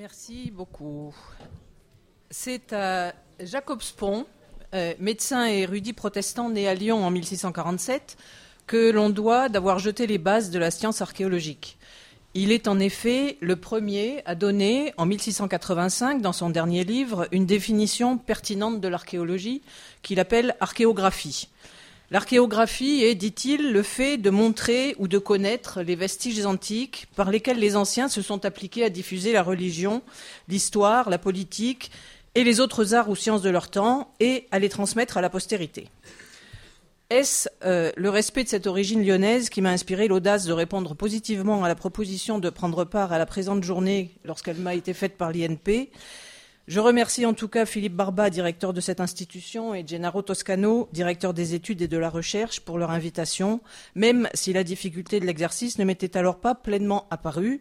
Merci beaucoup. C'est à Jacob Spon, euh, médecin et érudit protestant né à Lyon en 1647, que l'on doit d'avoir jeté les bases de la science archéologique. Il est en effet le premier à donner, en 1685, dans son dernier livre, une définition pertinente de l'archéologie qu'il appelle archéographie. L'archéographie est, dit-il, le fait de montrer ou de connaître les vestiges antiques par lesquels les anciens se sont appliqués à diffuser la religion, l'histoire, la politique et les autres arts ou sciences de leur temps et à les transmettre à la postérité. Est-ce euh, le respect de cette origine lyonnaise qui m'a inspiré l'audace de répondre positivement à la proposition de prendre part à la présente journée lorsqu'elle m'a été faite par l'INP Je remercie en tout cas Philippe Barba, directeur de cette institution, et Gennaro Toscano, directeur des études et de la recherche, pour leur invitation, même si la difficulté de l'exercice ne m'était alors pas pleinement apparue.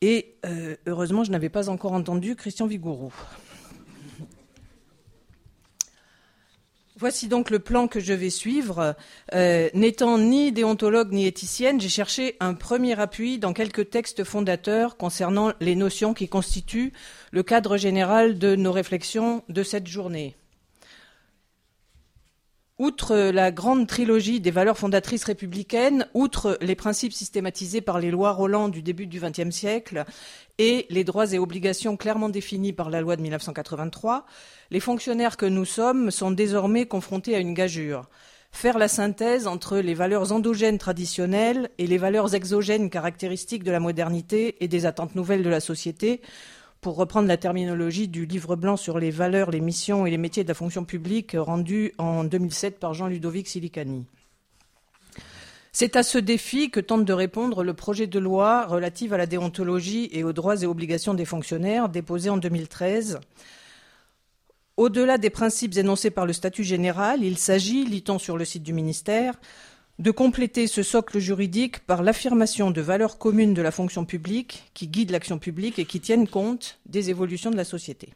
Et euh, heureusement, je n'avais pas encore entendu Christian Vigourou. Voici donc le plan que je vais suivre. Euh, n'étant ni déontologue ni éthicienne, j'ai cherché un premier appui dans quelques textes fondateurs concernant les notions qui constituent le cadre général de nos réflexions de cette journée. Outre la grande trilogie des valeurs fondatrices républicaines, outre les principes systématisés par les lois Roland du début du XXe siècle et les droits et obligations clairement définis par la loi de 1983, les fonctionnaires que nous sommes sont désormais confrontés à une gageure. Faire la synthèse entre les valeurs endogènes traditionnelles et les valeurs exogènes caractéristiques de la modernité et des attentes nouvelles de la société pour reprendre la terminologie du livre blanc sur les valeurs, les missions et les métiers de la fonction publique rendu en 2007 par Jean-Ludovic Silicani. C'est à ce défi que tente de répondre le projet de loi relatif à la déontologie et aux droits et obligations des fonctionnaires déposé en 2013. Au-delà des principes énoncés par le statut général, il s'agit, lit-on sur le site du ministère, de compléter ce socle juridique par l'affirmation de valeurs communes de la fonction publique qui guident l'action publique et qui tiennent compte des évolutions de la société.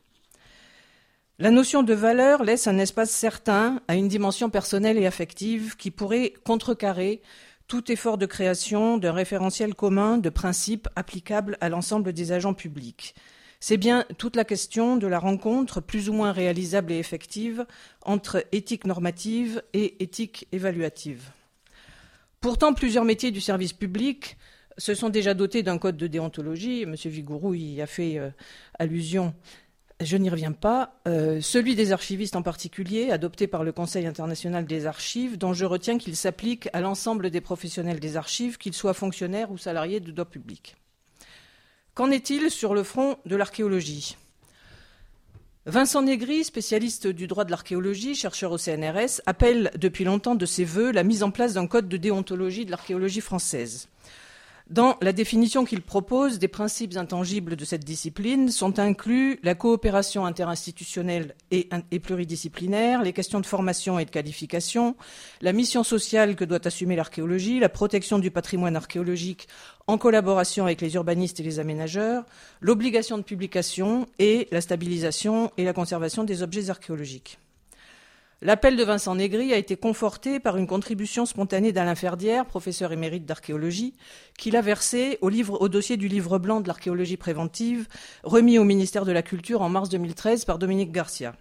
La notion de valeur laisse un espace certain à une dimension personnelle et affective qui pourrait contrecarrer tout effort de création d'un référentiel commun de principes applicables à l'ensemble des agents publics. C'est bien toute la question de la rencontre plus ou moins réalisable et effective entre éthique normative et éthique évaluative. Pourtant, plusieurs métiers du service public se sont déjà dotés d'un code de déontologie. M. Vigourou y a fait euh, allusion. Je n'y reviens pas. Euh, celui des archivistes en particulier, adopté par le Conseil international des archives, dont je retiens qu'il s'applique à l'ensemble des professionnels des archives, qu'ils soient fonctionnaires ou salariés de droit public. Qu'en est-il sur le front de l'archéologie? Vincent Négri, spécialiste du droit de l'archéologie, chercheur au CNRS, appelle depuis longtemps de ses voeux la mise en place d'un code de déontologie de l'archéologie française. Dans la définition qu'il propose des principes intangibles de cette discipline sont inclus la coopération interinstitutionnelle et, pluridisciplinaire, les questions de formation et de qualification, la mission sociale que doit assumer l'archéologie, la protection du patrimoine archéologique en collaboration avec les urbanistes et les aménageurs, l'obligation de publication et la stabilisation et la conservation des objets archéologiques. L'appel de Vincent Négri a été conforté par une contribution spontanée d'Alain Ferdière, professeur émérite d'archéologie, qu'il a versé au, au dossier du livre blanc de l'archéologie préventive, remis au ministère de la Culture en mars 2013 par Dominique Garcia.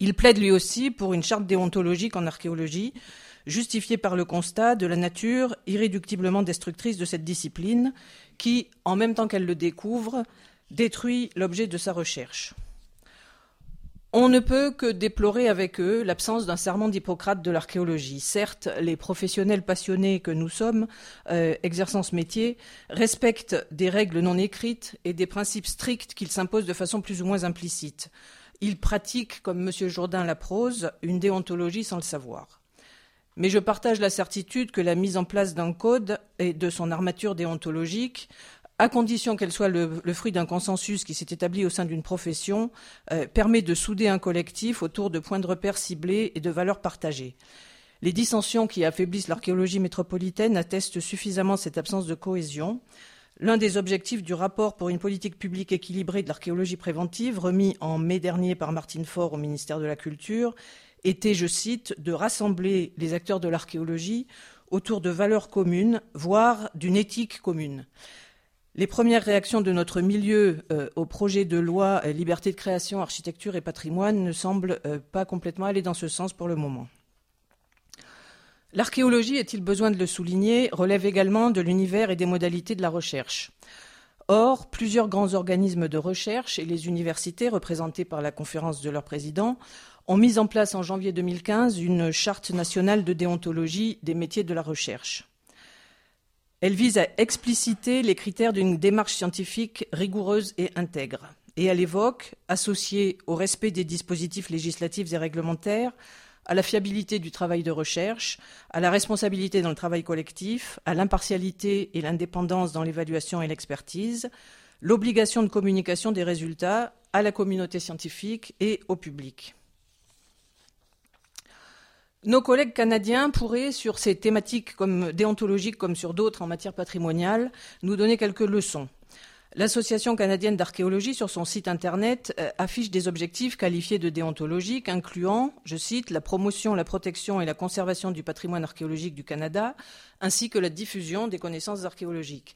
Il plaide lui aussi pour une charte déontologique en archéologie, justifiée par le constat de la nature irréductiblement destructrice de cette discipline, qui, en même temps qu'elle le découvre, détruit l'objet de sa recherche. On ne peut que déplorer avec eux l'absence d'un serment d'Hippocrate de l'archéologie. Certes, les professionnels passionnés que nous sommes, euh, exerçant ce métier, respectent des règles non écrites et des principes stricts qu'ils s'imposent de façon plus ou moins implicite. Ils pratiquent, comme M. Jourdain la prose, une déontologie sans le savoir. Mais je partage la certitude que la mise en place d'un code et de son armature déontologique à condition qu'elle soit le, fruit d'un consensus qui s'est établi au sein d'une profession, euh, permet de souder un collectif autour de points de repère ciblés et de valeurs partagées. Les dissensions qui affaiblissent l'archéologie métropolitaine attestent suffisamment cette absence de cohésion. L'un des objectifs du rapport pour une politique publique équilibrée de l'archéologie préventive, remis en mai dernier par Martine Faure au ministère de la Culture, était, je cite, de rassembler les acteurs de l'archéologie autour de valeurs communes, voire d'une éthique commune. Les premières réactions de notre milieu euh, au projet de loi euh, liberté de création, architecture et patrimoine ne semblent euh, pas complètement aller dans ce sens pour le moment. L'archéologie, est-il besoin de le souligner, relève également de l'univers et des modalités de la recherche. Or, plusieurs grands organismes de recherche et les universités, représentées par la conférence de leurs présidents, ont mis en place en janvier 2015 une charte nationale de déontologie des métiers de la recherche. Elle vise à expliciter les critères d'une démarche scientifique rigoureuse et intègre. Et elle évoque, associée au respect des dispositifs législatifs et réglementaires, à la fiabilité du travail de recherche, à la responsabilité dans le travail collectif, à l'impartialité et l'indépendance dans l'évaluation et l'expertise, l'obligation de communication des résultats à la communauté scientifique et au public. Nos collègues canadiens pourraient, sur ces thématiques comme déontologiques comme sur d'autres en matière patrimoniale, nous donner quelques leçons. L'Association canadienne d'archéologie, sur son site internet, euh, affiche des objectifs qualifiés de déontologiques, incluant, je cite, la promotion, la protection et la conservation du patrimoine archéologique du Canada, ainsi que la diffusion des connaissances archéologiques.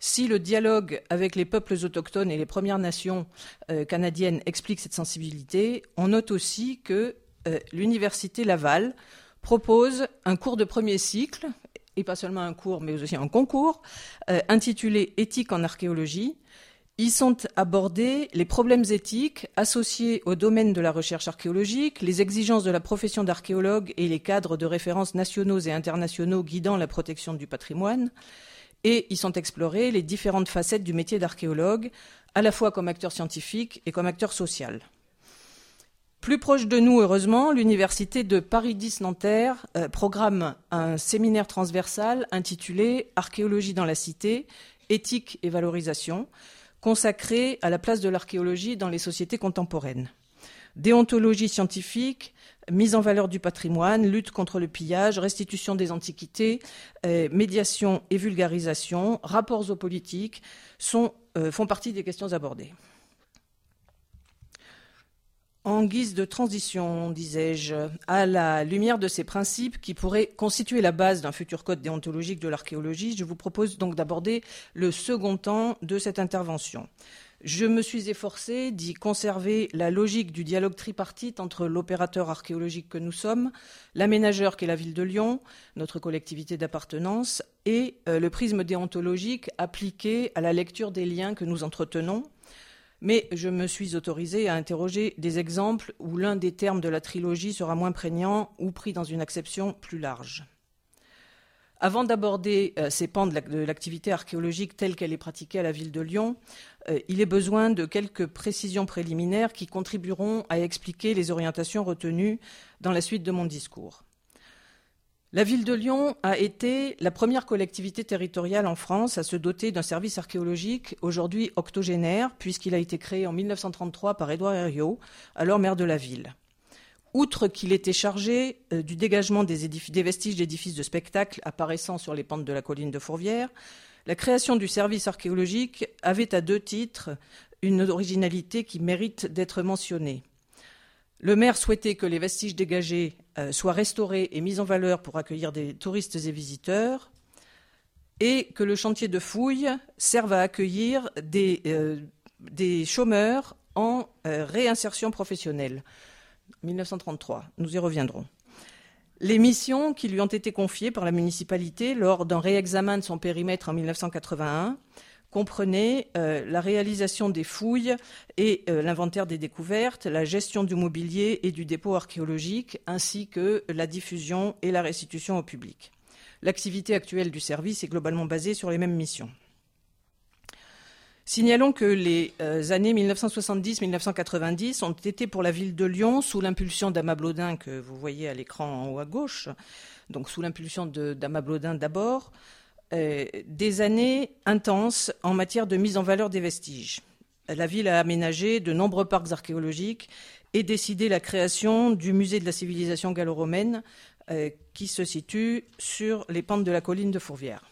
Si le dialogue avec les peuples autochtones et les Premières Nations euh, canadiennes explique cette sensibilité, on note aussi que l'Université Laval propose un cours de premier cycle, et pas seulement un cours, mais aussi un concours, euh, intitulé Éthique en archéologie. Y sont abordés les problèmes éthiques associés au domaine de la recherche archéologique, les exigences de la profession d'archéologue et les cadres de référence nationaux et internationaux guidant la protection du patrimoine. Et y sont explorées les différentes facettes du métier d'archéologue, à la fois comme acteur scientifique et comme acteur social. Plus proche de nous, heureusement, l'université de Paris 10 Nanterre euh, programme un séminaire transversal intitulé Archéologie dans la cité, éthique et valorisation, consacré à la place de l'archéologie dans les sociétés contemporaines. Déontologie scientifique, mise en valeur du patrimoine, lutte contre le pillage, restitution des antiquités, euh, médiation et vulgarisation, rapports aux politiques euh, font partie des questions abordées. En guise de transition, disais-je, à la lumière de ces principes qui pourraient constituer la base d'un futur code déontologique de l'archéologie, je vous propose donc d'aborder le second temps de cette intervention. Je me suis efforcé d'y conserver la logique du dialogue tripartite entre l'opérateur archéologique que nous sommes, l'aménageur qu'est la ville de Lyon, notre collectivité d'appartenance, et euh, le prisme déontologique appliqué à la lecture des liens que nous entretenons mais je me suis autorisé à interroger des exemples où l'un des termes de la trilogie sera moins prégnant ou pris dans une acception plus large. Avant d'aborder euh, ces pans de l'activité archéologique telle qu'elle est pratiquée à la ville de Lyon, euh, il est besoin de quelques précisions préliminaires qui contribueront à expliquer les orientations retenues dans la suite de mon discours. La ville de Lyon a été la première collectivité territoriale en France à se doter d'un service archéologique aujourd'hui octogénaire, puisqu'il a été créé en 1933 par Édouard Herriot, alors maire de la ville. Outre qu'il était chargé euh, du dégagement des, des vestiges d'édifices de spectacle apparaissant sur les pentes de la colline de Fourvière, la création du service archéologique avait à deux titres une originalité qui mérite d'être mentionnée. Le maire souhaitait que les vestiges dégagés euh, soient restaurés et mis en valeur pour accueillir des touristes et visiteurs, et que le chantier de fouilles serve à accueillir des, euh, chômeurs en euh, réinsertion professionnelle. 1933, nous y reviendrons. Les missions qui lui ont été confiées par la municipalité lors d'un réexamen de son périmètre en 1981 comprenait euh, la réalisation des fouilles et euh, l'inventaire des découvertes, la gestion du mobilier et du dépôt archéologique, ainsi que la diffusion et la restitution au public. L'activité actuelle du service est globalement basée sur les mêmes missions. Signalons que les euh, années 1970-1990 ont été pour la ville de Lyon, sous l'impulsion d'Ama Blodin, que vous voyez à l'écran en haut à gauche, donc sous l'impulsion d'Ama Blodin d'abord, euh, des années intenses en matière de mise en valeur des vestiges. La ville a aménagé de nombreux parcs archéologiques et décidé la création du musée de la civilisation gallo-romaine euh, qui se situe sur les pentes de la colline de Fourvière.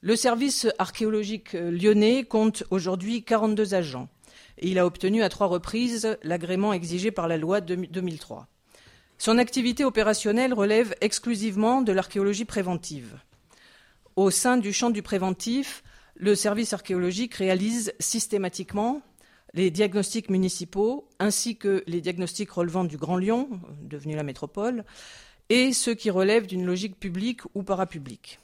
Le service archéologique lyonnais compte aujourd'hui 42 agents et il a obtenu à trois reprises l'agrément exigé par la loi de 2003. Son activité opérationnelle relève exclusivement de l'archéologie préventive. Au sein du champ du préventif, le service archéologique réalise systématiquement les diagnostics municipaux ainsi que les diagnostics relevant du Grand Lyon, devenu la métropole, et ceux qui relèvent d'une logique publique ou parapublique.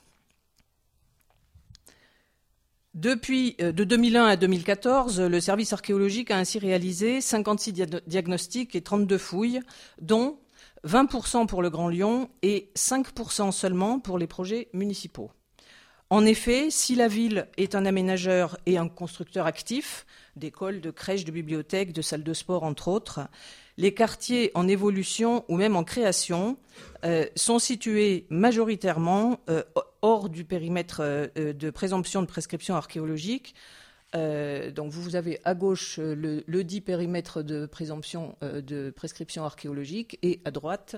Depuis euh, de 2001 à 2014, le service archéologique a ainsi réalisé 56 diagnostics et 32 fouilles, dont 20% pour le Grand Lyon et 5% seulement pour les projets municipaux. En effet, si la ville est un aménageur et un constructeur actif, d'écoles, de crèches, de bibliothèques, de salles de sport, entre autres, les quartiers en évolution ou même en création euh, sont situés majoritairement euh, hors du périmètre euh, de présomption de prescription archéologique. donc vous avez à gauche le, dit périmètre de présomption de prescription archéologique et à droite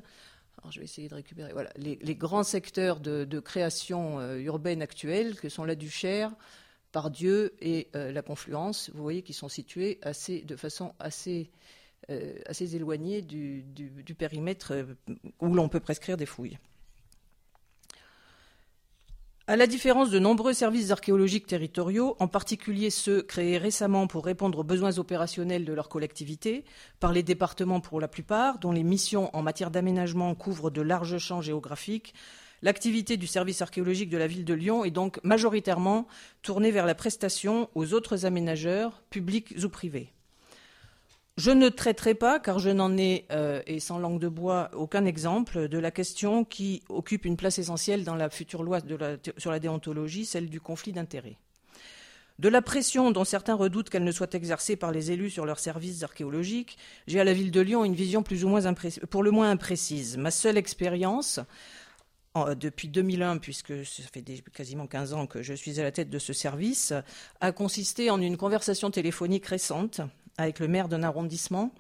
je vais essayer de récupérer voilà, les, grands secteurs de, création urbaine actuelle, que sont la Duchère, Pardieu et la Confluence, vous voyez, qui sont situés de façon assez euh, assez éloigné du, périmètre euh, où l'on peut prescrire des fouilles. À la différence de nombreux services archéologiques territoriaux, en particulier ceux créés récemment pour répondre aux besoins opérationnels de leur collectivité, par les départements pour la plupart, dont les missions en matière d'aménagement couvrent de larges champs géographiques, l'activité du service archéologique de la ville de Lyon est donc majoritairement tournée vers la prestation aux autres aménageurs, publics ou privés. Je ne traiterai pas, car je n'en ai, euh, et sans langue de bois, aucun exemple de la question qui occupe une place essentielle dans la future loi sur la déontologie, celle du conflit d'intérêts. De la pression dont certains redoutent qu'elle ne soit exercée par les élus sur leurs services archéologiques, j'ai à la ville de Lyon une vision plus ou moins pour le moins imprécise. Ma seule expérience, depuis 2001, puisque ça fait quasiment 15 ans que je suis à la tête de ce service, a consisté en une conversation téléphonique récente avec le maire d'un arrondissement,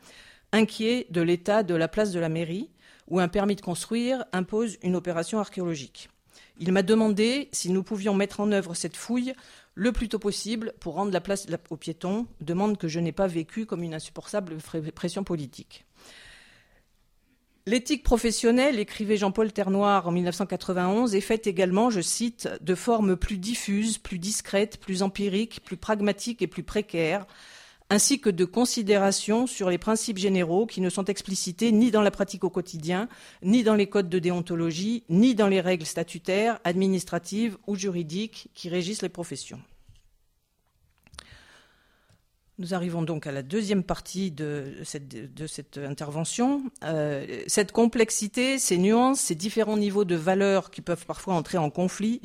inquiet de l'état de la place de la mairie, où un permis de construire impose une opération archéologique. Il m'a demandé si nous pouvions mettre en œuvre cette fouille le plus tôt possible pour rendre la place aux piétons, demande que je n'ai pas vécue comme une insupportable pression politique. L'éthique professionnelle, écrivait Jean-Paul Ternoir en 1991, est faite également, je cite, de formes plus diffuses, plus discrètes, plus empiriques, plus pragmatiques et plus précaires, ainsi que de considérations sur les principes généraux qui ne sont explicités ni dans la pratique au quotidien, ni dans les codes de déontologie, ni dans les règles statutaires, administratives ou juridiques qui régissent les professions. Nous arrivons donc à la deuxième partie de cette, intervention. Euh, cette complexité, ces nuances, ces différents niveaux de valeur qui peuvent parfois entrer en conflit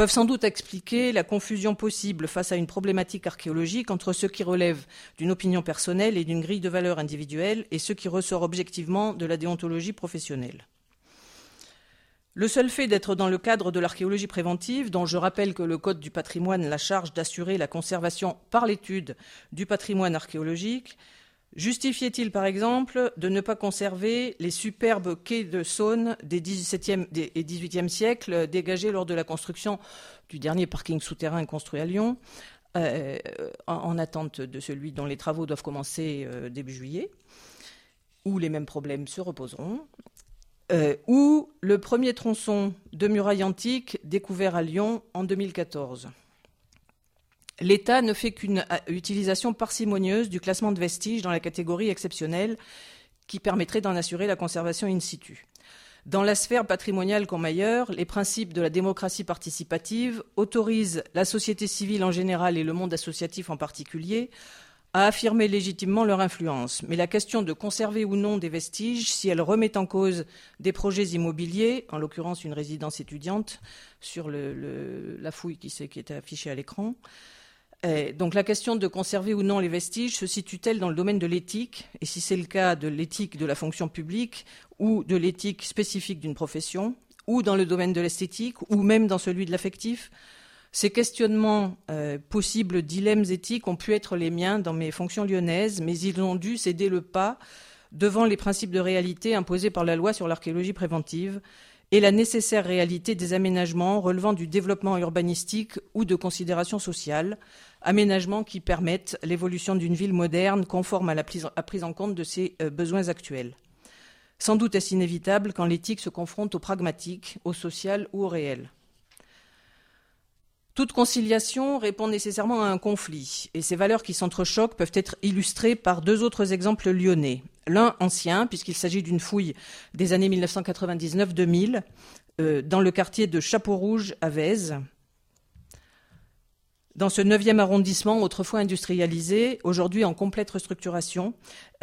peuvent sans doute expliquer la confusion possible face à une problématique archéologique entre ce qui relève d'une opinion personnelle et d'une grille de valeurs individuelle et ce qui ressort objectivement de la déontologie professionnelle. Le seul fait d'être dans le cadre de l'archéologie préventive, dont je rappelle que le Code du patrimoine la charge d'assurer la conservation par l'étude du patrimoine archéologique, Justifiait-il, par exemple, de ne pas conserver les superbes quais de Saône des XVIIe et XVIIIe siècles dégagés lors de la construction du dernier parking souterrain construit à Lyon, euh, en, attente de celui dont les travaux doivent commencer euh, début juillet, où les mêmes problèmes se reposeront, euh, ou le premier tronçon de muraille antique découvert à Lyon en 2014 l'État ne fait qu'une euh, utilisation parcimonieuse du classement de vestiges dans la catégorie exceptionnelle qui permettrait d'en assurer la conservation in situ. Dans la sphère patrimoniale comme ailleurs, les principes de la démocratie participative autorisent la société civile en général et le monde associatif en particulier à affirmer légitimement leur influence. Mais la question de conserver ou non des vestiges, si elle remet en cause des projets immobiliers, en l'occurrence une résidence étudiante, sur la fouille qui, est affichée à l'écran, euh, donc la question de conserver ou non les vestiges se situe-t-elle dans le domaine de l'éthique? Et si c'est le cas de l'éthique de la fonction publique ou de l'éthique spécifique d'une profession, ou dans le domaine de l'esthétique, ou même dans celui de l'affectif? Ces questionnements, euh, possibles dilemmes éthiques, ont pu être les miens dans mes fonctions lyonnaises, mais ils ont dû céder le pas devant les principes de réalité imposés par la loi sur l'archéologie préventive et la nécessaire réalité des aménagements relevant du développement urbanistique ou de considérations sociales, aménagements qui permettent l'évolution d'une ville moderne conforme à la prise en compte de ses euh, besoins actuels. Sans doute est-ce inévitable quand l'éthique se confronte au pragmatique, au social ou au réel. Toute conciliation répond nécessairement à un conflit, et ces valeurs qui s'entrechoquent peuvent être illustrées par deux autres exemples lyonnais. L'un ancien, puisqu'il s'agit d'une fouille des années 1999-2000, euh, dans le quartier de Chapeau-Rouge à Vèze. Dans ce 9e arrondissement, autrefois industrialisé, aujourd'hui en complète restructuration,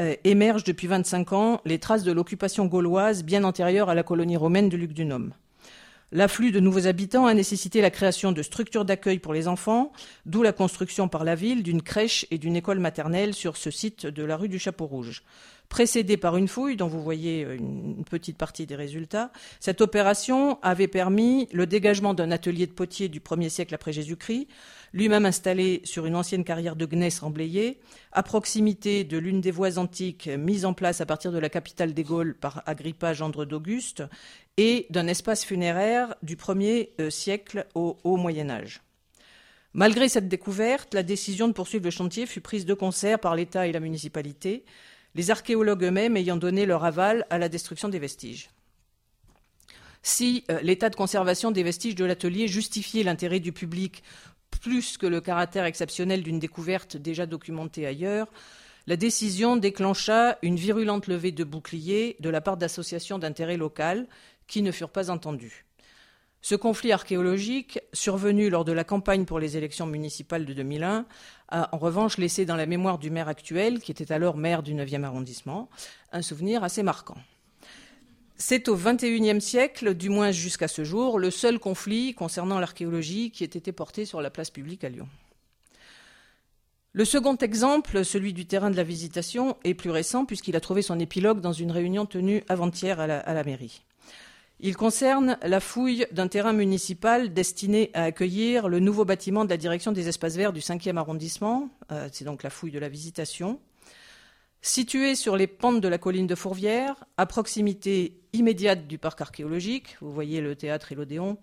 euh, émergent depuis 25 ans les traces de l'occupation gauloise bien antérieure à la colonie romaine de Luc-du-Nôme. L'afflux de nouveaux habitants a nécessité la création de structures d'accueil pour les enfants, d'où la construction par la ville d'une crèche et d'une école maternelle sur ce site de la rue du Chapeau Rouge. Précédée par une fouille dont vous voyez une petite partie des résultats, cette opération avait permis le dégagement d'un atelier de potier du 1er siècle après Jésus-Christ, lui-même installé sur une ancienne carrière de gneiss remblayée, à proximité de l'une des voies antiques mises en place à partir de la capitale des Gaules par Agrippa gendre d'Auguste, et d'un espace funéraire du 1er euh, siècle au Haut Moyen Âge. Malgré cette découverte, la décision de poursuivre le chantier fut prise de concert par l'État et la municipalité, les archéologues eux-mêmes ayant donné leur aval à la destruction des vestiges. Si euh, l'état de conservation des vestiges de l'atelier justifiait l'intérêt du public plus que le caractère exceptionnel d'une découverte déjà documentée ailleurs, la décision déclencha une virulente levée de boucliers de la part d'associations d'intérêt local qui ne furent pas entendues. Ce conflit archéologique, survenu lors de la campagne pour les élections municipales de 2001, a en revanche laissé dans la mémoire du maire actuel, qui était alors maire du 9e arrondissement, un souvenir assez marquant. C'est au XXIe siècle, du moins jusqu'à ce jour, le seul conflit concernant l'archéologie qui ait été porté sur la place publique à Lyon. Le second exemple, celui du terrain de la visitation, est plus récent puisqu'il a trouvé son épilogue dans une réunion tenue avant-hier à, la, mairie. Il concerne la fouille d'un terrain municipal destiné à accueillir le nouveau bâtiment de la direction des espaces verts du 5e arrondissement. Euh, c'est donc la fouille de la visitation. Situé sur les pentes de la colline de Fourvière, à proximité immédiate du parc archéologique, vous voyez le théâtre et l'Odéon,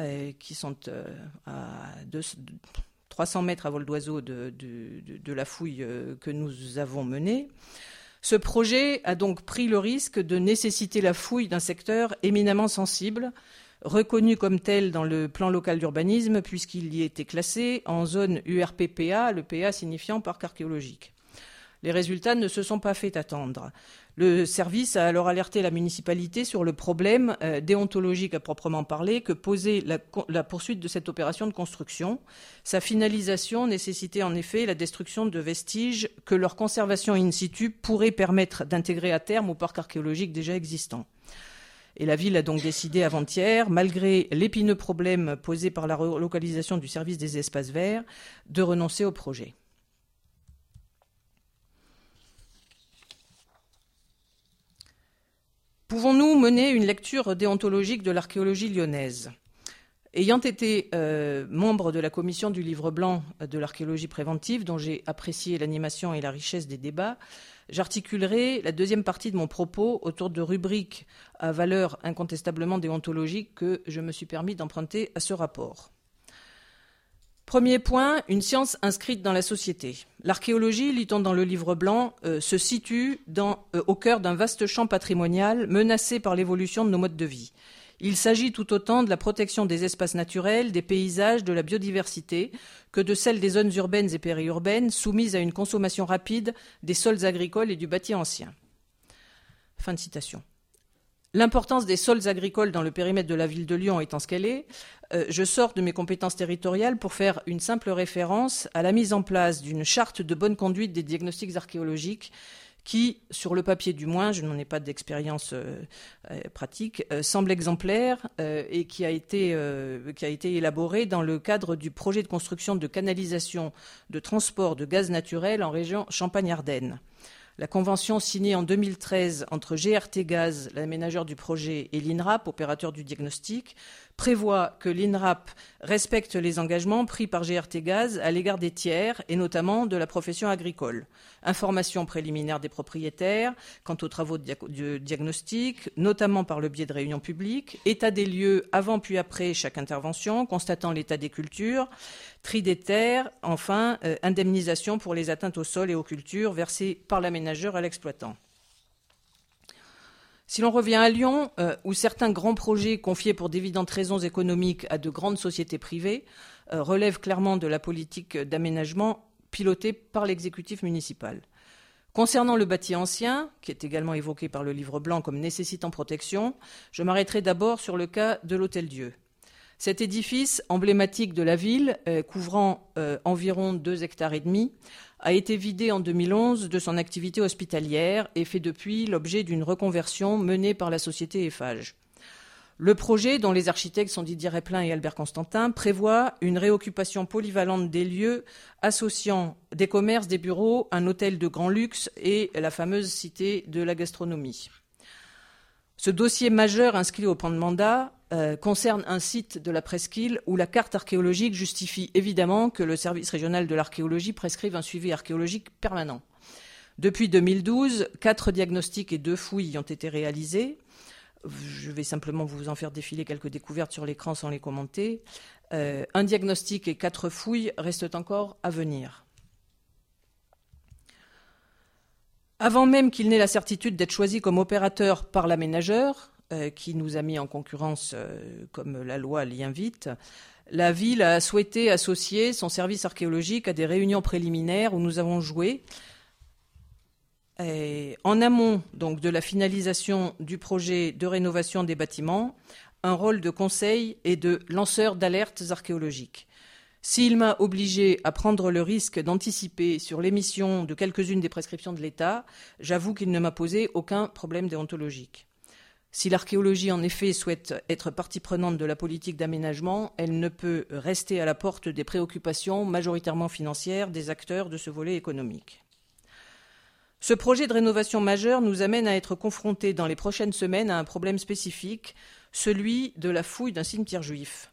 euh, qui sont euh, à 300 mètres à vol d'oiseau de, la fouille que nous avons menée. Ce projet a donc pris le risque de nécessiter la fouille d'un secteur éminemment sensible, reconnu comme tel dans le plan local d'urbanisme, puisqu'il y était classé en zone URPPA, le PA signifiant parc archéologique. Les résultats ne se sont pas fait attendre. Le service a alors alerté la municipalité sur le problème euh, déontologique à proprement parler que posait la, poursuite de cette opération de construction. Sa finalisation nécessitait en effet la destruction de vestiges que leur conservation in situ pourrait permettre d'intégrer à terme au parc archéologique déjà existant. Et la ville a donc décidé avant-hier, malgré l'épineux problème posé par la relocalisation du service des espaces verts, de renoncer au projet. Pouvons-nous mener une lecture déontologique de l'archéologie lyonnaise? Ayant été euh, membre de la commission du livre blanc de l'archéologie préventive, dont j'ai apprécié l'animation et la richesse des débats, j'articulerai la deuxième partie de mon propos autour de rubriques à valeur incontestablement déontologique que je me suis permis d'emprunter à ce rapport. Premier point, une science inscrite dans la société. L'archéologie, lit-on dans le livre blanc, euh, se situe euh, au cœur d'un vaste champ patrimonial menacé par l'évolution de nos modes de vie. Il s'agit tout autant de la protection des espaces naturels, des paysages, de la biodiversité, que de celle des zones urbaines et périurbaines soumises à une consommation rapide des sols agricoles et du bâti ancien. Fin de citation. L'importance des sols agricoles dans le périmètre de la ville de Lyon étant ce qu'elle est, euh, je sors de mes compétences territoriales pour faire une simple référence à la mise en place d'une charte de bonne conduite des diagnostics archéologiques qui, sur le papier du moins, je n'en ai pas d'expérience euh, euh, pratique, semble exemplaire et qui a, été, qui a été élaborée dans le cadre du projet de construction de canalisation de transport de gaz naturel en région Champagne-Ardenne. La convention signée en 2013 entre GRT Gaz, l'aménageur du projet, et l'INRAP, opérateur du diagnostic, prévoit que l'INRAP respecte les engagements pris par GRT Gaz à l'égard des tiers et notamment de la profession agricole. Information préliminaire des propriétaires quant aux travaux de, diagnostic, notamment par le biais de réunions publiques, état des lieux avant puis après chaque intervention, constatant l'état des cultures, tri des terres, enfin euh, indemnisation pour les atteintes au sol et aux cultures versées par l'aménageur à l'exploitant. Si l'on revient à Lyon, euh, où certains grands projets confiés pour d'évidentes raisons économiques à de grandes sociétés privées relève clairement de la politique d'aménagement pilotée par l'exécutif municipal. Concernant le bâti ancien, qui est également évoqué par le livre blanc comme nécessitant protection, je m'arrêterai d'abord sur le cas de l'Hôtel-Dieu. Cet édifice emblématique de la ville, euh, couvrant euh, environ deux hectares et demi, a été vidé en 2011 de son activité hospitalière et fait depuis l'objet d'une reconversion menée par la société Eiffage. Le projet, dont les architectes sont Didier Replin et Albert Constantin, prévoit une réoccupation polyvalente des lieux associant des commerces, des bureaux, un hôtel de grand luxe et la fameuse cité de la gastronomie. Ce dossier majeur inscrit au plan de mandat euh, concerne un site de la presqu'île où la carte archéologique justifie évidemment que le service régional de l'archéologie prescrive un suivi archéologique permanent. Depuis 2012, quatre diagnostics et deux fouilles ont été réalisés. Je vais simplement vous en faire défiler quelques découvertes sur l'écran sans les commenter. Euh, un diagnostic et quatre fouilles restent encore à venir. Avant même qu'il n'ait la certitude d'être choisi comme opérateur par l'aménageur, qui nous a mis en concurrence euh, comme la loi l'y invite, la ville a souhaité associer son service archéologique à des réunions préliminaires où nous avons joué en amont donc de la finalisation du projet de rénovation des bâtiments, un rôle de conseil et de lanceur d'alertes archéologiques. S'il m'a obligé à prendre le risque d'anticiper sur l'émission de quelques-unes des prescriptions de l'État, j'avoue qu'il ne m'a posé aucun problème déontologique. Si l'archéologie, en effet, souhaite être partie prenante de la politique d'aménagement, elle ne peut rester à la porte des préoccupations majoritairement financières des acteurs de ce volet économique. Ce projet de rénovation majeure nous amène à être confrontés dans les prochaines semaines à un problème spécifique, celui de la fouille d'un cimetière juif.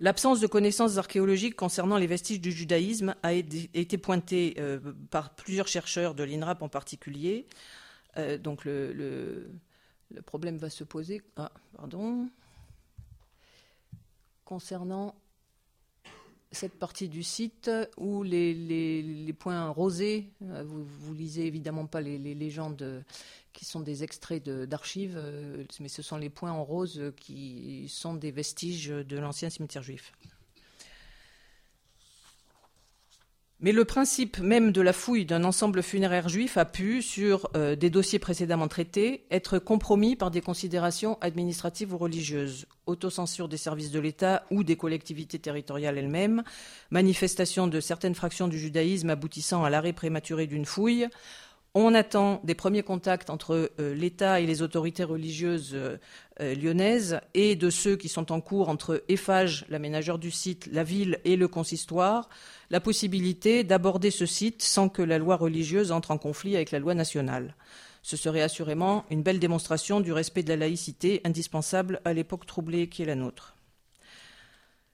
L'absence de connaissances archéologiques concernant les vestiges du judaïsme a été pointée euh, par plusieurs chercheurs de l'INRAP en particulier. Euh, donc le, le, problème va se poser. Ah, pardon. Concernant cette partie du site où les, points rosés, euh, vous, lisez évidemment pas les, légendes qui sont des extraits d'archives, euh, mais ce sont les points en rose qui sont des vestiges de l'ancien cimetière juif. Mais le principe même de la fouille d'un ensemble funéraire juif a pu, sur euh, des dossiers précédemment traités, être compromis par des considérations administratives ou religieuses, autocensure des services de l'État ou des collectivités territoriales elles-mêmes, manifestation de certaines fractions du judaïsme aboutissant à l'arrêt prématuré d'une fouille, on attend des premiers contacts entre euh, l'État et les autorités religieuses euh, lyonnaises et de ceux qui sont en cours entre EFAGE, l'aménageur du site, la ville et le consistoire, la possibilité d'aborder ce site sans que la loi religieuse entre en conflit avec la loi nationale. Ce serait assurément une belle démonstration du respect de la laïcité indispensable à l'époque troublée qui est la nôtre.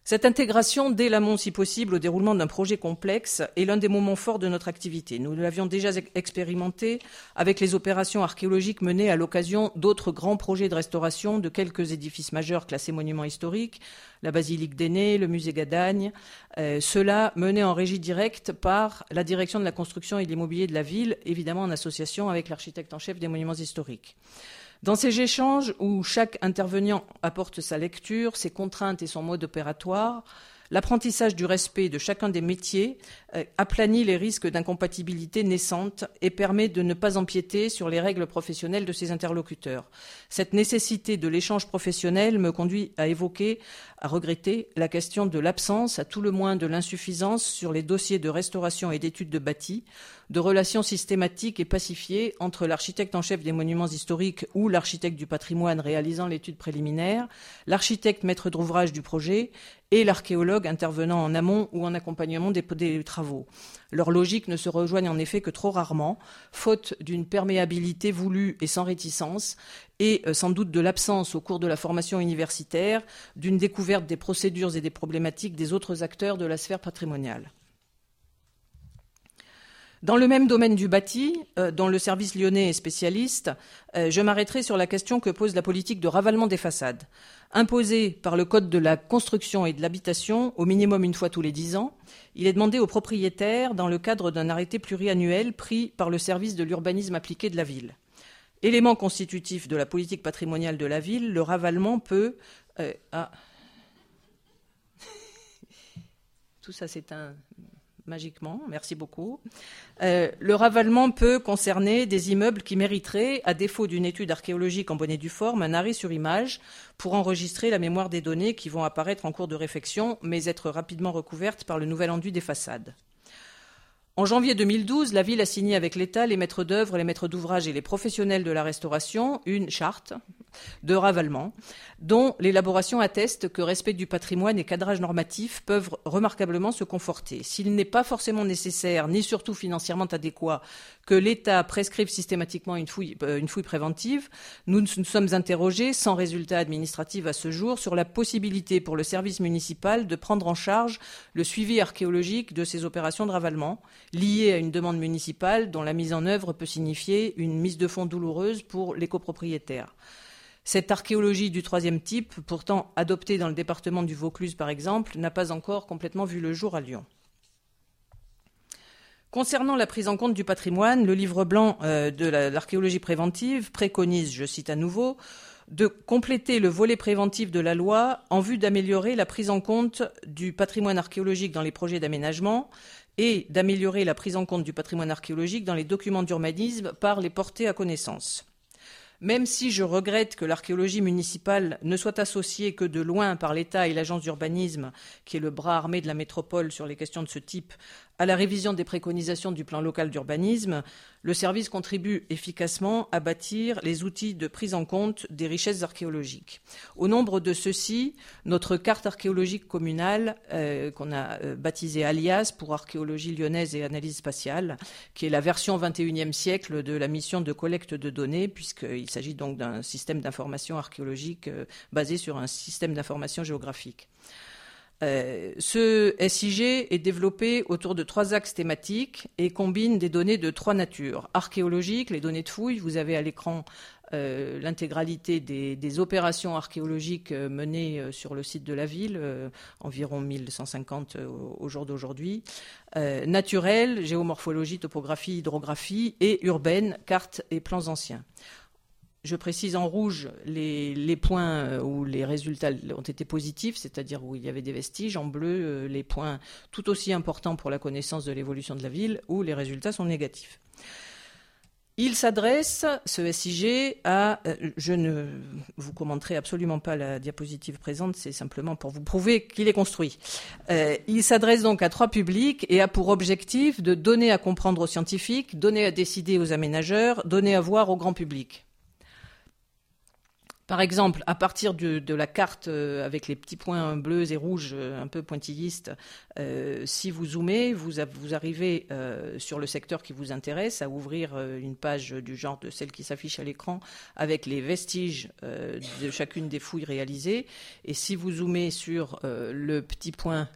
Cette intégration dès l'amont, si possible, au déroulement d'un projet complexe est l'un des moments forts de notre activité. Nous l'avions déjà expérimenté avec les opérations archéologiques menées à l'occasion d'autres grands projets de restauration de quelques édifices majeurs classés monuments historiques, la basilique d'Aînée, le musée Gadagne, euh, cela mené en régie directe par la direction de la construction et de l'immobilier de la ville, évidemment en association avec l'architecte en chef des monuments historiques. Dans ces échanges où chaque intervenant apporte sa lecture, ses contraintes et son mode opératoire, l'apprentissage du respect de chacun des métiers euh, aplanit les risques d'incompatibilité naissantes et permet de ne pas empiéter sur les règles professionnelles de ses interlocuteurs. Cette nécessité de l'échange professionnel me conduit à évoquer, à regretter la question de l'absence, à tout le moins de l'insuffisance sur les dossiers de restauration et d'études de bâti, de relations systématiques et pacifiées entre l'architecte en chef des monuments historiques ou l'architecte du patrimoine réalisant l'étude préliminaire, l'architecte maître d'ouvrage du projet et l'archéologue intervenant en amont ou en accompagnement des, travaux. Leurs logiques ne se rejoignent en effet que trop rarement, faute d'une perméabilité voulue et sans réticence, et euh, sans doute de l'absence au cours de la formation universitaire d'une découverte des procédures et des problématiques des autres acteurs de la sphère patrimoniale. Dans le même domaine du bâti, euh, dont le service lyonnais est spécialiste, euh, je m'arrêterai sur la question que pose la politique de ravalement des façades. Imposée par le Code de la construction et de l'habitation au minimum une fois tous les dix ans, il est demandé aux propriétaires dans le cadre d'un arrêté pluriannuel pris par le service de l'urbanisme appliqué de la ville. Élément constitutif de la politique patrimoniale de la ville, le ravalement peut... Euh, ah. tout ça s'éteint magiquement, merci beaucoup. Euh, le ravalement peut concerner des immeubles qui mériteraient, à défaut d'une étude archéologique en bonne et due forme, un arrêt sur image pour enregistrer la mémoire des données qui vont apparaître en cours de réflexion, mais être rapidement recouvertes par le nouvel enduit des façades. En janvier 2012, la ville a signé avec l'État, les maîtres d'œuvre, les maîtres d'ouvrage et les professionnels de la restauration une charte de ravalement, dont l'élaboration atteste que respect du patrimoine et cadrage normatif peuvent remarquablement se conforter. S'il n'est pas forcément nécessaire, ni surtout financièrement adéquat, que l'État prescrive systématiquement une fouille, euh, une fouille préventive, nous nous sommes interrogés, sans résultat administratif à ce jour, sur la possibilité pour le service municipal de prendre en charge le suivi archéologique de ces opérations de ravalement liées à une demande municipale dont la mise en œuvre peut signifier une mise de fonds douloureuse pour les copropriétaires. Cette archéologie du troisième type, pourtant adoptée dans le département du Vaucluse par exemple, n'a pas encore complètement vu le jour à Lyon. Concernant la prise en compte du patrimoine, le livre blanc euh, de l'archéologie préventive préconise, je cite à nouveau, de compléter le volet préventif de la loi en vue d'améliorer la prise en compte du patrimoine archéologique dans les projets d'aménagement et d'améliorer la prise en compte du patrimoine archéologique dans les documents d'urbanisme par les portées à connaissance. Même si je regrette que l'archéologie municipale ne soit associée que de loin par l'État et l'agence d'urbanisme, qui est le bras armé de la métropole sur les questions de ce type, à la révision des préconisations du plan local d'urbanisme, le service contribue efficacement à bâtir les outils de prise en compte des richesses archéologiques. Au nombre de ceux-ci, notre carte archéologique communale, euh, qu'on a euh, baptisée Alias pour archéologie lyonnaise et analyse spatiale, qui est la version 21e siècle de la mission de collecte de données, puisqu'il s'agit donc d'un système d'information archéologique euh, basé sur un système d'information géographique. Euh, ce SIG est développé autour de trois axes thématiques et combine des données de trois natures. Archéologiques, les données de fouilles, vous avez à l'écran euh, l'intégralité des, opérations archéologiques menées sur le site de la ville, environ 1150 au, jour d'aujourd'hui. naturelles, géomorphologie, topographie, hydrographie et urbaine, cartes et plans anciens. Je précise en rouge les, points euh, où les résultats ont été positifs, c'est-à-dire où il y avait des vestiges. En bleu, euh, les points tout aussi importants pour la connaissance de l'évolution de la ville, où les résultats sont négatifs. Il s'adresse, ce SIG, à. Euh, je ne vous commenterai absolument pas la diapositive présente, c'est simplement pour vous prouver qu'il est construit. il s'adresse donc à trois publics et a pour objectif de donner à comprendre aux scientifiques, donner à décider aux aménageurs, donner à voir au grand public. Par exemple, à partir de, la carte euh, avec les petits points bleus et rouges euh, un peu pointillistes, euh, si vous zoomez, vous, arrivez sur le secteur qui vous intéresse à ouvrir une page du genre de celle qui s'affiche à l'écran avec les vestiges de chacune des fouilles réalisées. Et si vous zoomez sur le petit point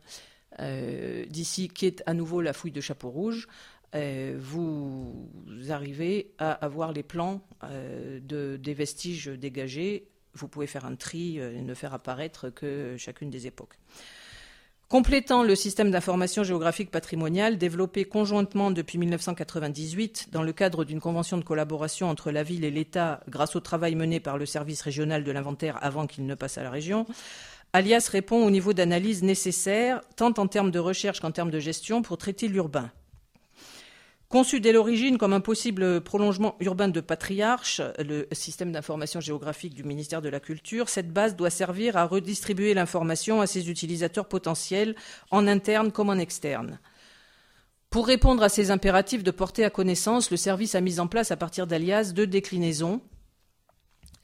d'ici qui est à nouveau la fouille de chapeau rouge, euh, vous arrivez à avoir les plans euh, des vestiges dégagés. Vous pouvez faire un tri euh, et ne faire apparaître que chacune des époques. Complétant le système d'information géographique patrimoniale développé conjointement depuis 1998 dans le cadre d'une convention de collaboration entre la ville et l'État grâce au travail mené par le service régional de l'inventaire avant qu'il ne passe à la région, Alias répond au niveau d'analyse nécessaire tant en termes de recherche qu'en termes de gestion pour traiter l'urbain. Conçu dès l'origine comme un possible prolongement urbain de Patriarche, le système d'information géographique du ministère de la Culture, cette base doit servir à redistribuer l'information à ses utilisateurs potentiels, en interne comme en externe. Pour répondre à ces impératifs de porter à connaissance, le service a mis en place à partir d'Alias deux déclinaisons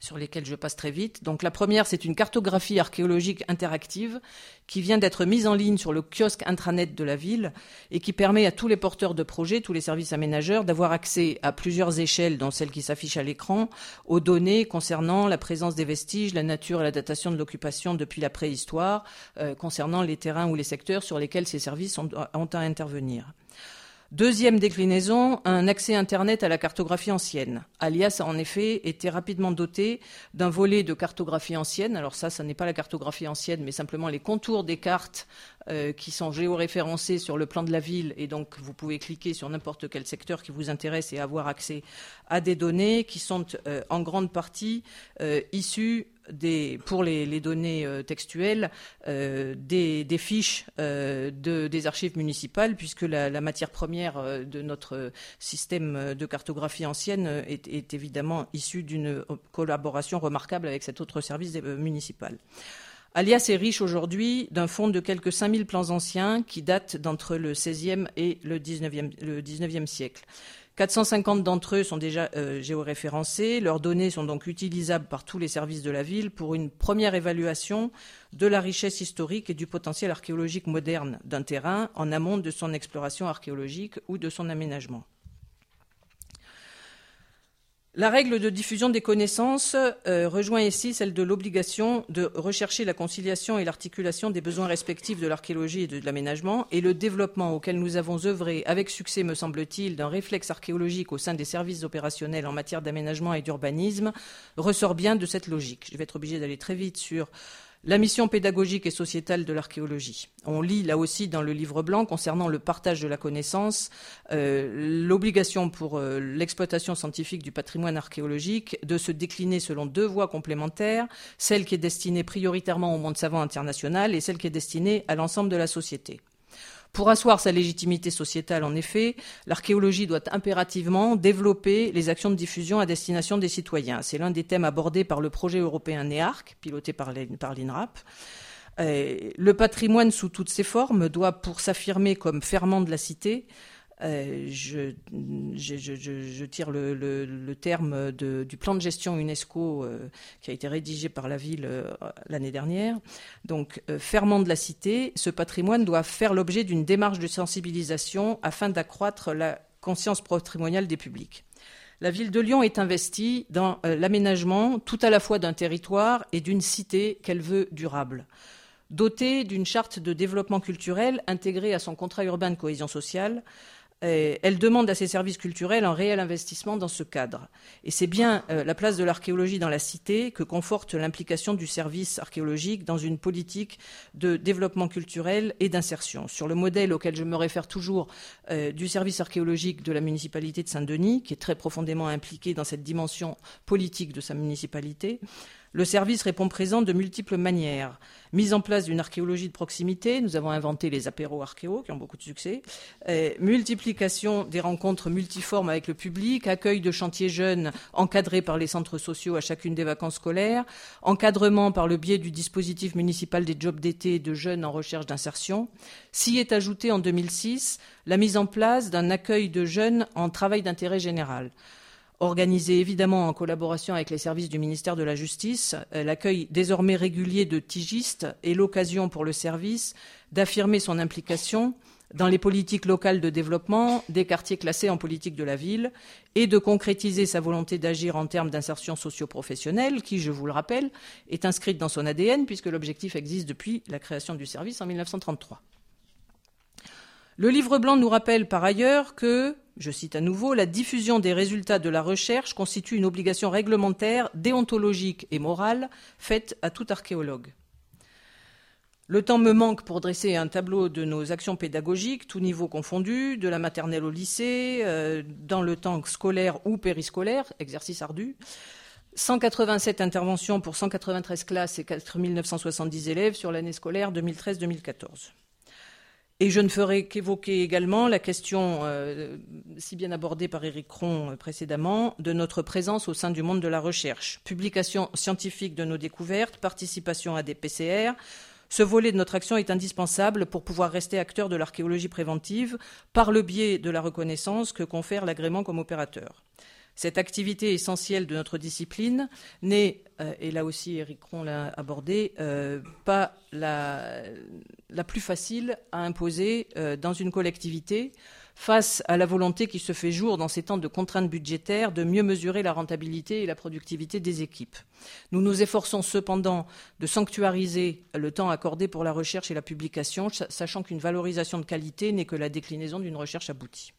sur lesquelles je passe très vite. Donc la première, c'est une cartographie archéologique interactive qui vient d'être mise en ligne sur le kiosque intranet de la ville et qui permet à tous les porteurs de projets, tous les services aménageurs, d'avoir accès à plusieurs échelles, dont celle qui s'affiche à l'écran, aux données concernant la présence des vestiges, la nature et la datation de l'occupation depuis la préhistoire, euh, concernant les terrains ou les secteurs sur lesquels ces services ont à intervenir. Deuxième déclinaison, un accès Internet à la cartographie ancienne. Alias a en effet été rapidement doté d'un volet de cartographie ancienne. Alors ça, ça n'est pas la cartographie ancienne, mais simplement les contours des cartes euh, qui sont géoréférencés sur le plan de la ville. Et donc, vous pouvez cliquer sur n'importe quel secteur qui vous intéresse et avoir accès à des données qui sont euh, en grande partie euh, issues pour les, données euh, textuelles euh, des, fiches des archives municipales, puisque la, matière première de notre système de cartographie ancienne est, est évidemment issue d'une collaboration remarquable avec cet autre service municipal. Alias est riche aujourd'hui d'un fonds de quelques 5000 plans anciens qui datent d'entre le XVIe et le XIXe siècle. 450 d'entre eux sont déjà euh, géoréférencés. Leurs données sont donc utilisables par tous les services de la ville pour une première évaluation de la richesse historique et du potentiel archéologique moderne d'un terrain en amont de son exploration archéologique ou de son aménagement. La règle de diffusion des connaissances euh, rejoint ici celle de l'obligation de rechercher la conciliation et l'articulation des besoins respectifs de l'archéologie et de l'aménagement et le développement auquel nous avons œuvré avec succès, me semble-t-il, d'un réflexe archéologique au sein des services opérationnels en matière d'aménagement et d'urbanisme ressort bien de cette logique. Je vais être obligé d'aller très vite sur la mission pédagogique et sociétale de l'archéologie. On lit là aussi dans le livre blanc concernant le partage de la connaissance euh, l'obligation pour euh, l'exploitation scientifique du patrimoine archéologique de se décliner selon deux voies complémentaires, celle qui est destinée prioritairement au monde savant international et celle qui est destinée à l'ensemble de la société. Pour asseoir sa légitimité sociétale, en effet, l'archéologie doit impérativement développer les actions de diffusion à destination des citoyens. C'est l'un des thèmes abordés par le projet européen NEARC, piloté par l'INRAP. Euh, le patrimoine sous toutes ses formes doit, pour s'affirmer comme ferment de la cité, euh, je, tire le, terme du plan de gestion UNESCO euh, qui a été rédigé par la ville euh, l'année dernière. Donc, ferment de la cité, ce patrimoine doit faire l'objet d'une démarche de sensibilisation afin d'accroître la conscience patrimoniale des publics. La ville de Lyon est investie dans l'aménagement tout à la fois d'un territoire et d'une cité qu'elle veut durable. Dotée d'une charte de développement culturel intégrée à son contrat urbain de cohésion sociale, elle demande à ses services culturels un réel investissement dans ce cadre. Et c'est bien euh, la place de l'archéologie dans la cité que conforte l'implication du service archéologique dans une politique de développement culturel et d'insertion. Sur le modèle auquel je me réfère toujours euh, du service archéologique de la municipalité de Saint-Denis, qui est très profondément impliqué dans cette dimension politique de sa municipalité, le service répond présent de multiples manières. Mise en place d'une archéologie de proximité, nous avons inventé les apéros archéo qui ont beaucoup de succès. Euh, multiplication des rencontres multiformes avec le public, accueil de chantiers jeunes encadrés par les centres sociaux à chacune des vacances scolaires, encadrement par le biais du dispositif municipal des jobs d'été de jeunes en recherche d'insertion. S'y est ajouté en 2006 la mise en place d'un accueil de jeunes en travail d'intérêt général organisé évidemment en collaboration avec les services du ministère de la Justice. Euh, l'accueil désormais régulier de tigistes est l'occasion pour le service d'affirmer son implication dans les politiques locales de développement des quartiers classés en politique de la ville et de concrétiser sa volonté d'agir en termes d'insertion socio-professionnelle qui, je vous le rappelle, est inscrite dans son ADN puisque l'objectif existe depuis la création du service en 1933. Le livre blanc nous rappelle par ailleurs que, je cite à nouveau, la diffusion des résultats de la recherche constitue une obligation réglementaire, déontologique et morale faite à tout archéologue. Le temps me manque pour dresser un tableau de nos actions pédagogiques, tout niveau confondu, de la maternelle au lycée, euh, dans le temps scolaire ou périscolaire, exercice ardu. 187 interventions pour 193 classes et 4970 élèves sur l'année scolaire 2013-2014. Et je ne ferai qu'évoquer également la question, euh, si bien abordée par Éric Cron euh, précédemment, de notre présence au sein du monde de la recherche. Publication scientifique de nos découvertes, participation à des PCR. Ce volet de notre action est indispensable pour pouvoir rester acteur de l'archéologie préventive par le biais de la reconnaissance que confère l'agrément comme opérateur. Cette activité essentielle de notre discipline n'est, euh, et là aussi Eric Cron l'a abordé, euh, pas la, plus facile à imposer euh, dans une collectivité face à la volonté qui se fait jour dans ces temps de contraintes budgétaires de mieux mesurer la rentabilité et la productivité des équipes. Nous nous efforçons cependant de sanctuariser le temps accordé pour la recherche et la publication, sachant qu'une valorisation de qualité n'est que la déclinaison d'une recherche aboutie.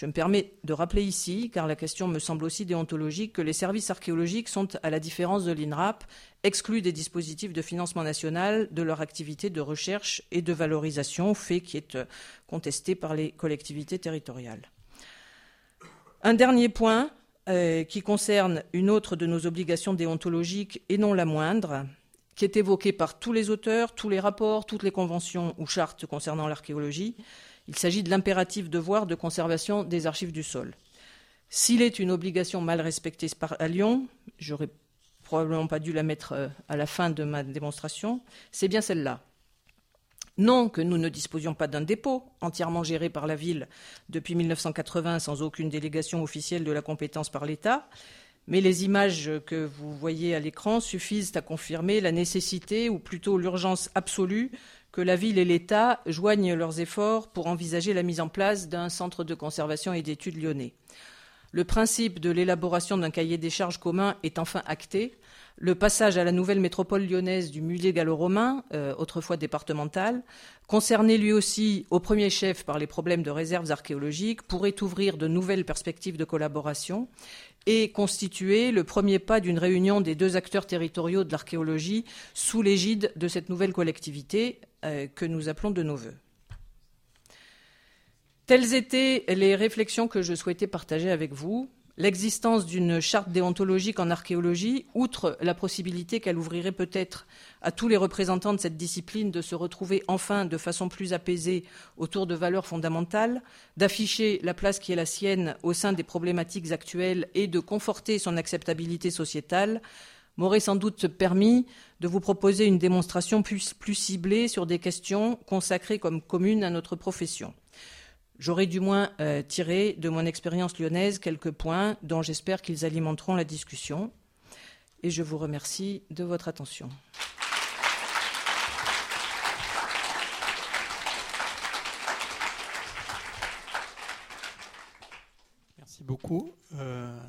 Je me permets de rappeler ici, car la question me semble aussi déontologique, que les services archéologiques sont, à la différence de l'INRAP, exclus des dispositifs de financement national de leur activité de recherche et de valorisation, fait qui est euh, contesté par les collectivités territoriales. Un dernier point, euh, qui concerne une autre de nos obligations déontologiques et non la moindre, qui est évoquée par tous les auteurs, tous les rapports, toutes les conventions ou chartes concernant l'archéologie. Il s'agit de l'impératif devoir de conservation des archives du sol. S'il est une obligation mal respectée à Lyon, j'aurais probablement pas dû la mettre euh, à la fin de ma démonstration, c'est bien celle-là. Non que nous ne disposions pas d'un dépôt entièrement géré par la ville depuis 1980 sans aucune délégation officielle de la compétence par l'État, mais les images que vous voyez à l'écran suffisent à confirmer la nécessité, ou plutôt l'urgence absolue, que la ville et l'État joignent leurs efforts pour envisager la mise en place d'un centre de conservation et d'études lyonnais. Le principe de l'élaboration d'un cahier des charges commun est enfin acté. Le passage à la nouvelle métropole lyonnaise du musée gallo-romain, euh, autrefois départemental, concerné lui aussi au premier chef par les problèmes de réserves archéologiques, pourrait ouvrir de nouvelles perspectives de collaboration et constituer le premier pas d'une réunion des deux acteurs territoriaux de l'archéologie sous l'égide de cette nouvelle collectivité euh, que nous appelons de nos voeux. Telles étaient les réflexions que je souhaitais partager avec vous. L'existence d'une charte déontologique en archéologie, outre la possibilité qu'elle ouvrirait peut-être à tous les représentants de cette discipline de se retrouver enfin de façon plus apaisée autour de valeurs fondamentales, d'afficher la place qui est la sienne au sein des problématiques actuelles et de conforter son acceptabilité sociétale, m'aurait sans doute permis de vous proposer une démonstration plus, plus ciblée sur des questions consacrées comme communes à notre profession. J'aurais du moins euh, tiré de mon expérience lyonnaise quelques points dont j'espère qu'ils alimenteront la discussion. Et je vous remercie de votre attention. Merci beaucoup. Euh,